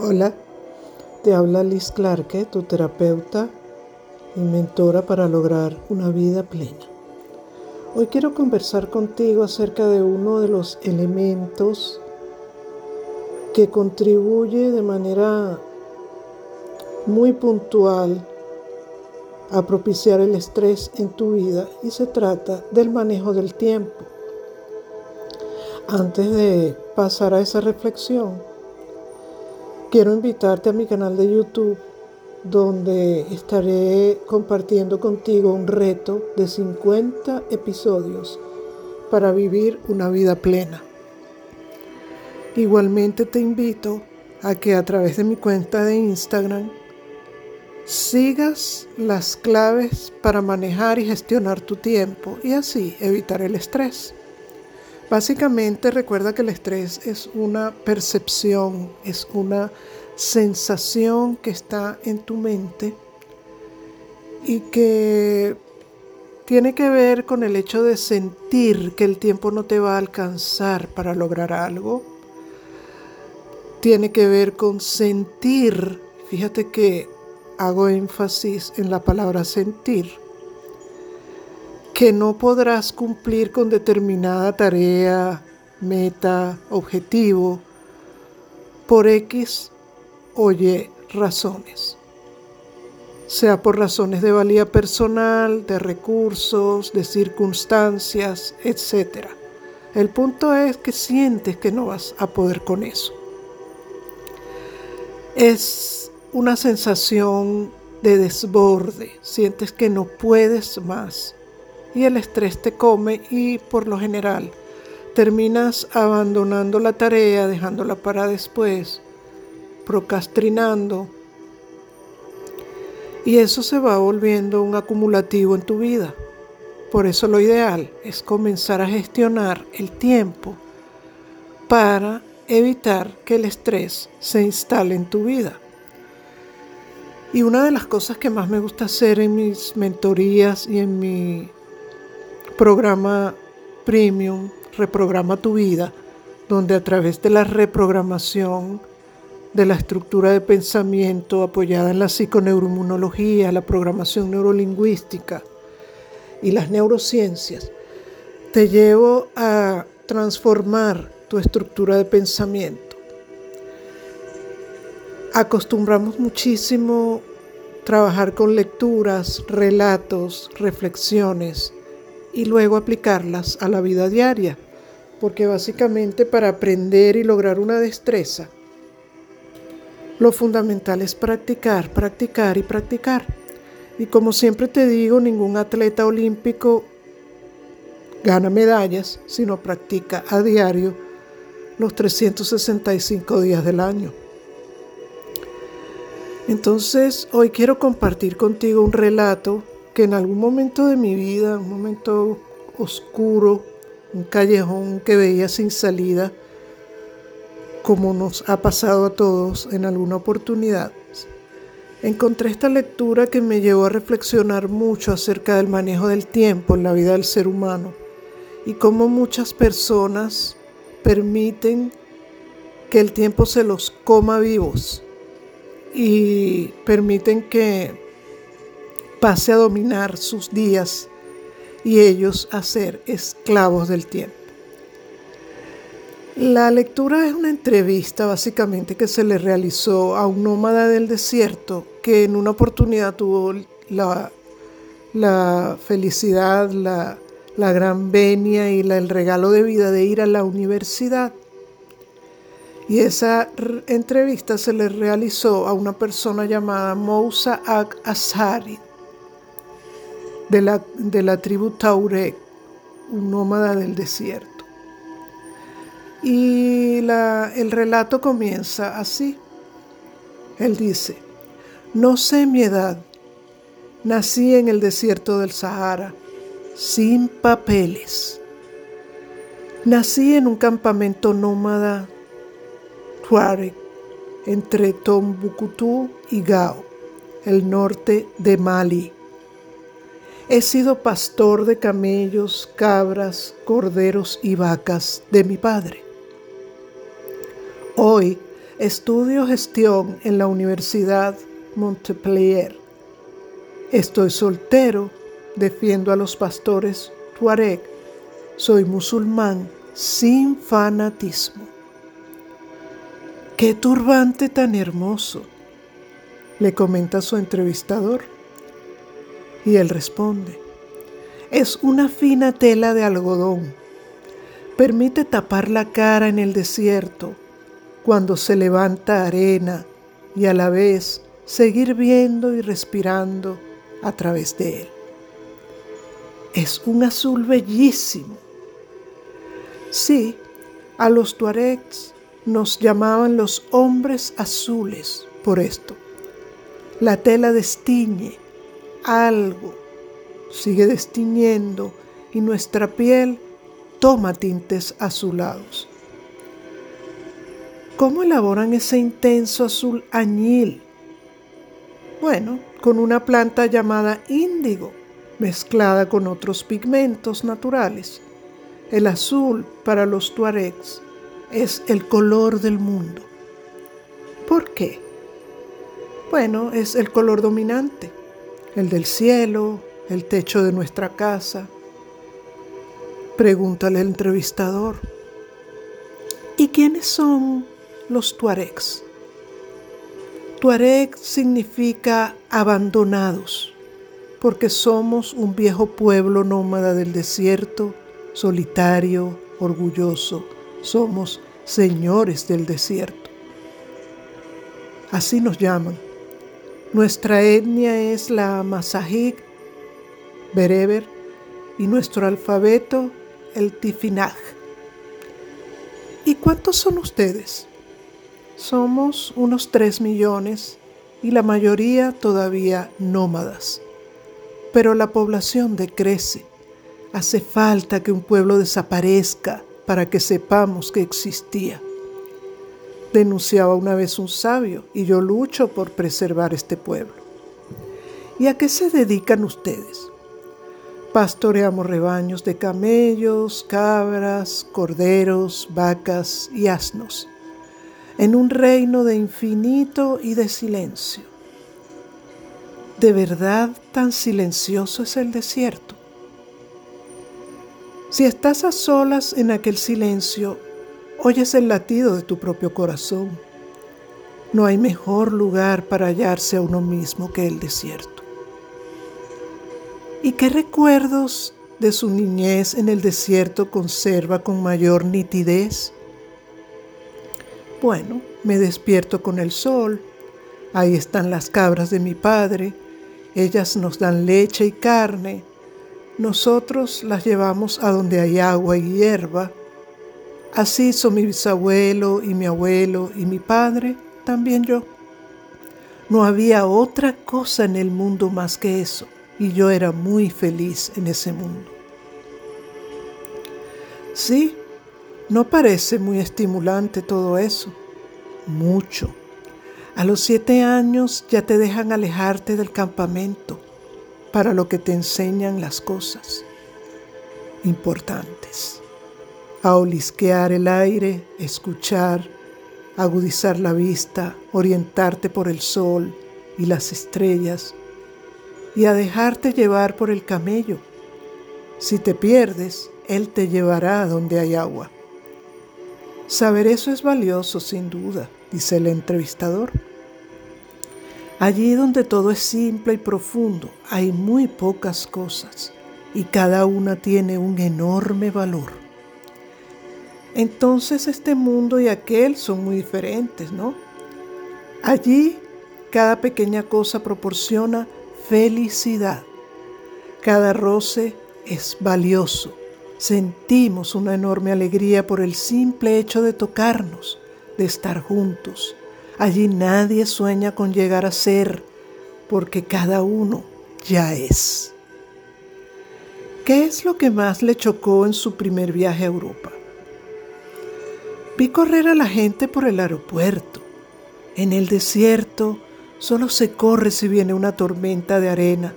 Hola, te habla Liz Clarke, tu terapeuta y mentora para lograr una vida plena. Hoy quiero conversar contigo acerca de uno de los elementos que contribuye de manera muy puntual a propiciar el estrés en tu vida y se trata del manejo del tiempo. Antes de pasar a esa reflexión, quiero invitarte a mi canal de YouTube donde estaré compartiendo contigo un reto de 50 episodios para vivir una vida plena. Igualmente te invito a que a través de mi cuenta de Instagram sigas las claves para manejar y gestionar tu tiempo y así evitar el estrés. Básicamente recuerda que el estrés es una percepción, es una sensación que está en tu mente y que tiene que ver con el hecho de sentir que el tiempo no te va a alcanzar para lograr algo. Tiene que ver con sentir, fíjate que hago énfasis en la palabra sentir que no podrás cumplir con determinada tarea, meta, objetivo, por X o Y razones. Sea por razones de valía personal, de recursos, de circunstancias, etc. El punto es que sientes que no vas a poder con eso. Es una sensación de desborde, sientes que no puedes más y el estrés te come y por lo general terminas abandonando la tarea, dejándola para después, procrastinando y eso se va volviendo un acumulativo en tu vida. Por eso lo ideal es comenzar a gestionar el tiempo para evitar que el estrés se instale en tu vida. Y una de las cosas que más me gusta hacer en mis mentorías y en mi programa premium, Reprograma tu vida, donde a través de la reprogramación de la estructura de pensamiento apoyada en la psiconeuroinmunología, la programación neurolingüística y las neurociencias, te llevo a transformar tu estructura de pensamiento. Acostumbramos muchísimo trabajar con lecturas, relatos, reflexiones y luego aplicarlas a la vida diaria, porque básicamente para aprender y lograr una destreza, lo fundamental es practicar, practicar y practicar. Y como siempre te digo, ningún atleta olímpico gana medallas, sino practica a diario los 365 días del año. Entonces, hoy quiero compartir contigo un relato que en algún momento de mi vida, un momento oscuro, un callejón que veía sin salida, como nos ha pasado a todos en alguna oportunidad, encontré esta lectura que me llevó a reflexionar mucho acerca del manejo del tiempo en la vida del ser humano y cómo muchas personas permiten que el tiempo se los coma vivos y permiten que pase a dominar sus días y ellos a ser esclavos del tiempo. La lectura es una entrevista básicamente que se le realizó a un nómada del desierto que en una oportunidad tuvo la, la felicidad, la, la gran venia y el regalo de vida de ir a la universidad. Y esa entrevista se le realizó a una persona llamada Mousa Ag Azari, de la, de la tribu Taurek, un nómada del desierto. Y el relato comienza así. Él dice, no sé mi edad, nací en el desierto del Sahara, sin papeles. Nací en un campamento nómada Tuareg entre Tombuctú y Gao, el norte de Mali. He sido pastor de camellos, cabras, corderos y vacas de mi padre. Hoy Estudio gestión en la Universidad Montpellier. Estoy soltero, defiendo a los pastores Tuareg. Soy musulmán sin fanatismo. ¡Qué turbante tan hermoso! le comenta su entrevistador. Y él responde, es una fina tela de algodón. Permite tapar la cara en el desierto cuando se levanta arena y a la vez seguir viendo y respirando a través de él. Es un azul bellísimo. Sí, a los tuaregs nos llamaban los hombres azules por esto. La tela destiñe algo, sigue destiñendo y nuestra piel toma tintes azulados. ¿Cómo elaboran ese intenso azul añil? Bueno, con una planta llamada índigo, mezclada con otros pigmentos naturales. El azul para los tuaregs es el color del mundo. ¿Por qué? Bueno, es el color dominante, el del cielo, el techo de nuestra casa. Pregúntale al entrevistador. ¿Y quiénes son los tuaregs? Tuareg significa abandonados, porque somos un viejo pueblo nómada del desierto, solitario, orgulloso. Somos señores del desierto. Así nos llaman. Nuestra etnia es la Masahik bereber y nuestro alfabeto el Tifinag. ¿Y cuántos son ustedes? Somos unos 3 millones y la mayoría todavía nómadas. Pero la población decrece. Hace falta que un pueblo desaparezca para que sepamos que existía. Denunciaba una vez un sabio y yo lucho por preservar este pueblo. ¿Y a qué se dedican ustedes? Pastoreamos rebaños de camellos, cabras, corderos, vacas y asnos en un reino de infinito y de silencio. ¿De verdad tan silencioso es el desierto? Si estás a solas en aquel silencio, oyes el latido de tu propio corazón. No hay mejor lugar para hallarse a uno mismo que el desierto. ¿Y qué recuerdos de su niñez en el desierto conserva con mayor nitidez? Bueno, me despierto con el sol, ahí están las cabras de mi padre, ellas nos dan leche y carne, nosotros las llevamos a donde hay agua y hierba. Así son mi bisabuelo y mi abuelo y mi padre, también yo. No había otra cosa en el mundo más que eso, y yo era muy feliz en ese mundo. Sí, no parece muy estimulante todo eso. Mucho. A los siete años ya te dejan alejarte del campamento para lo que te enseñan las cosas importantes. A olisquear el aire, escuchar, agudizar la vista, orientarte por el sol y las estrellas y a dejarte llevar por el camello. Si te pierdes, él te llevará a donde hay agua. Saber eso es valioso, sin duda, dice el entrevistador. Allí donde todo es simple y profundo, hay muy pocas cosas y cada una tiene un enorme valor. Entonces este mundo y aquel son muy diferentes, ¿no? Allí cada pequeña cosa proporciona felicidad. Cada roce es valioso sentimos una enorme alegría por el simple hecho de tocarnos, de estar juntos. Allí nadie sueña con llegar a ser, porque cada uno ya es. ¿Qué es lo que más le chocó en su primer viaje a Europa? Vi correr a la gente por el aeropuerto. En el desierto solo se corre si viene una tormenta de arena.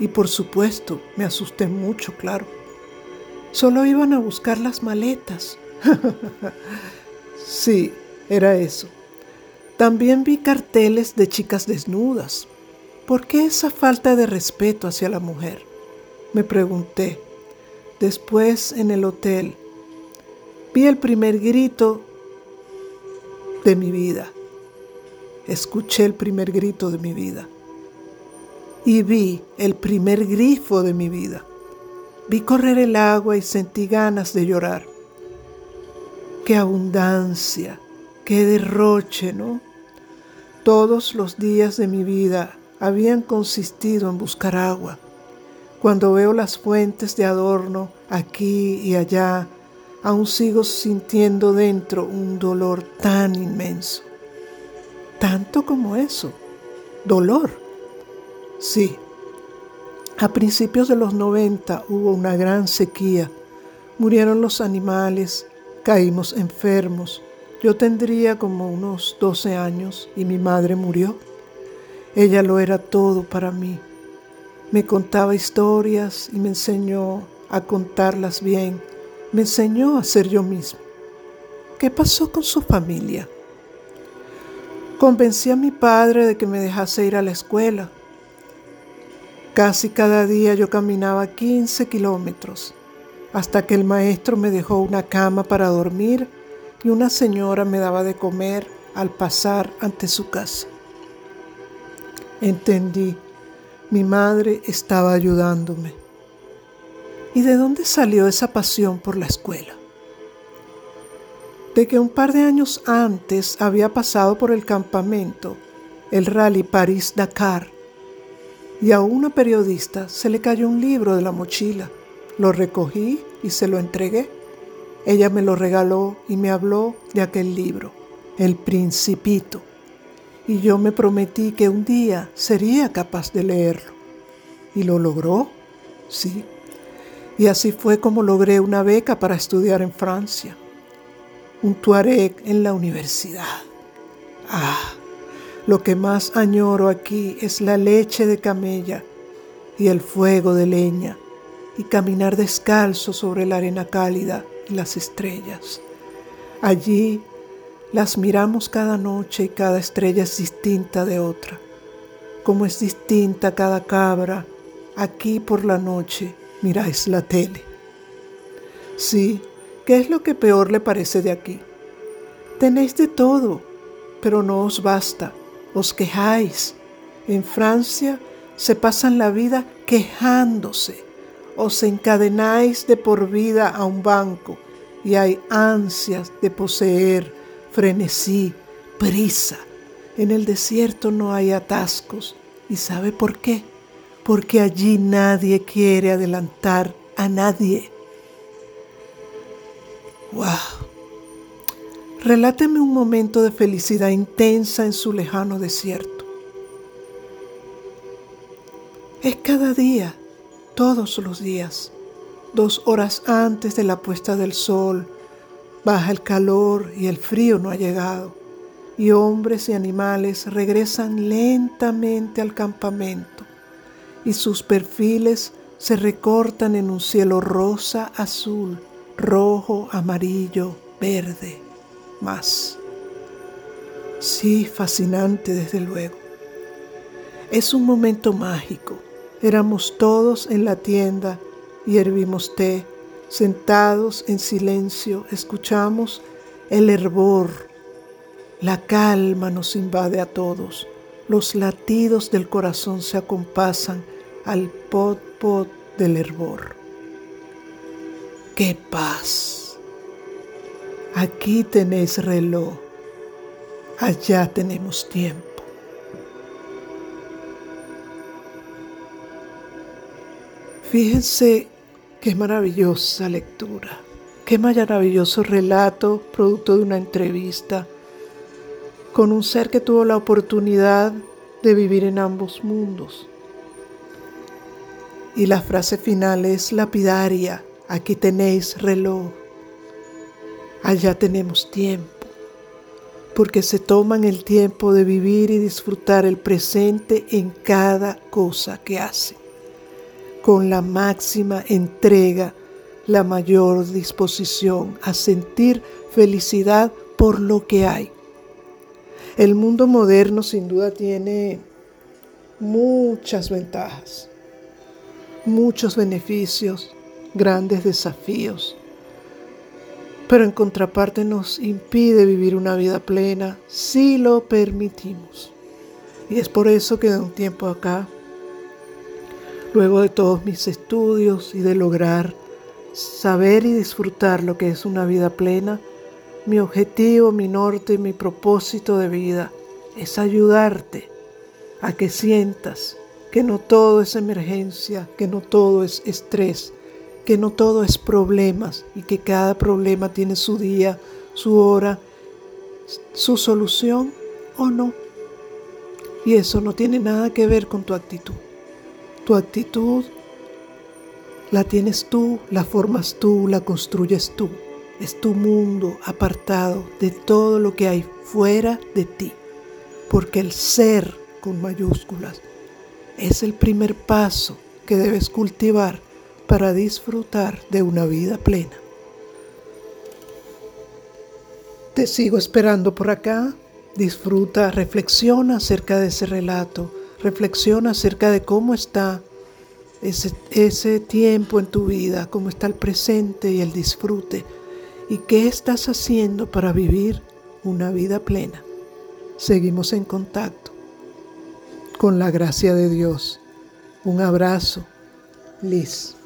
Y por supuesto, me asusté mucho, claro. Solo iban a buscar las maletas. sí, era eso. También vi carteles de chicas desnudas. ¿Por qué esa falta de respeto hacia la mujer? Me pregunté. Después en el hotel vi el primer grito de mi vida. Escuché el primer grito de mi vida. Y vi el primer grifo de mi vida. Vi correr el agua y sentí ganas de llorar. Qué abundancia, qué derroche, ¿no? Todos los días de mi vida habían consistido en buscar agua. Cuando veo las fuentes de adorno aquí y allá, aún sigo sintiendo dentro un dolor tan inmenso. Tanto como eso. Dolor. Sí. A principios de los 90 hubo una gran sequía. Murieron los animales, caímos enfermos. Yo tendría como unos 12 años y mi madre murió. Ella lo era todo para mí. Me contaba historias y me enseñó a contarlas bien me enseñó a ser yo mismo. ¿Qué pasó con su familia? Convencí a mi padre de que me dejase ir a la escuela. Casi cada día yo caminaba 15 kilómetros hasta que el maestro me dejó una cama para dormir y una señora me daba de comer al pasar ante su casa. Entendí, mi madre estaba ayudándome. ¿Y de dónde salió esa pasión por la escuela? De que un par de años antes había pasado por el campamento el rally París-Dakar y a una periodista se le cayó un libro de la mochila. Lo recogí y se lo entregué. Ella me lo regaló y me habló de aquel libro, El Principito, y yo me prometí que un día sería capaz de leerlo. ¿Y lo logró? Sí, y así fue como logré una beca para estudiar en Francia. Un tuareg en la universidad. Ah, lo que más añoro aquí es la leche de camella y el fuego de leña y caminar descalzo sobre la arena cálida y las estrellas. Allí las miramos cada noche y cada estrella es distinta de otra. Como es distinta cada cabra, aquí por la noche miráis la tele. Sí, ¿qué es lo que peor le parece de aquí? Tenéis de todo, pero no os basta, os quejáis. En Francia se pasan la vida quejándose, os encadenáis de por vida a un banco y hay ansias de poseer, frenesí, prisa. En el desierto no hay atascos. ¿Y sabe por qué? Porque allí nadie quiere adelantar a nadie. ¡Wow! Reláteme un momento de felicidad intensa en su lejano desierto. Es cada día, todos los días, dos horas antes de la puesta del sol, baja el calor y el frío no ha llegado, y hombres y animales regresan lentamente al campamento y sus perfiles se recortan en un cielo rosa, azul, rojo, amarillo, verde, más. Sí, fascinante desde luego. Es un momento mágico. Éramos todos en la tienda y hervimos té, sentados en silencio, escuchamos el hervor. La calma nos invade a todos. Los latidos del corazón se acompasan al pot pot del hervor. ¡Qué paz! Aquí tenéis reloj, allá tenemos tiempo. Fíjense qué maravillosa lectura, qué maravilloso relato producto de una entrevista con un ser que tuvo la oportunidad de vivir en ambos mundos. Y la frase final es lapidaria, aquí tenéis reloj, allá tenemos tiempo, porque se toman el tiempo de vivir y disfrutar el presente en cada cosa que hacen, con la máxima entrega, la mayor disposición a sentir felicidad por lo que hay. El mundo moderno sin duda tiene muchas ventajas, muchos beneficios, grandes desafíos, pero en contraparte nos impide vivir una vida plena si lo permitimos. Y es por eso que de un tiempo acá, luego de todos mis estudios y de lograr saber y disfrutar lo que es una vida plena, mi objetivo, mi norte, mi propósito de vida es ayudarte a que sientas que no todo es emergencia, que no todo es estrés, que no todo es problemas y que cada problema tiene su día, su hora, su solución o no. Y eso no tiene nada que ver con tu actitud. Tu actitud la tienes tú, la formas tú, la construyes tú. Es tu mundo apartado de todo lo que hay fuera de ti. Porque el ser con mayúsculas es el primer paso que debes cultivar para disfrutar de una vida plena. Te sigo esperando por acá. Disfruta, reflexiona acerca de ese relato, reflexiona acerca de cómo está ese, ese tiempo en tu vida, cómo está el presente y el disfrute y qué estás haciendo para vivir una vida plena. Seguimos en contacto con la gracia de Dios. Un abrazo, Liz.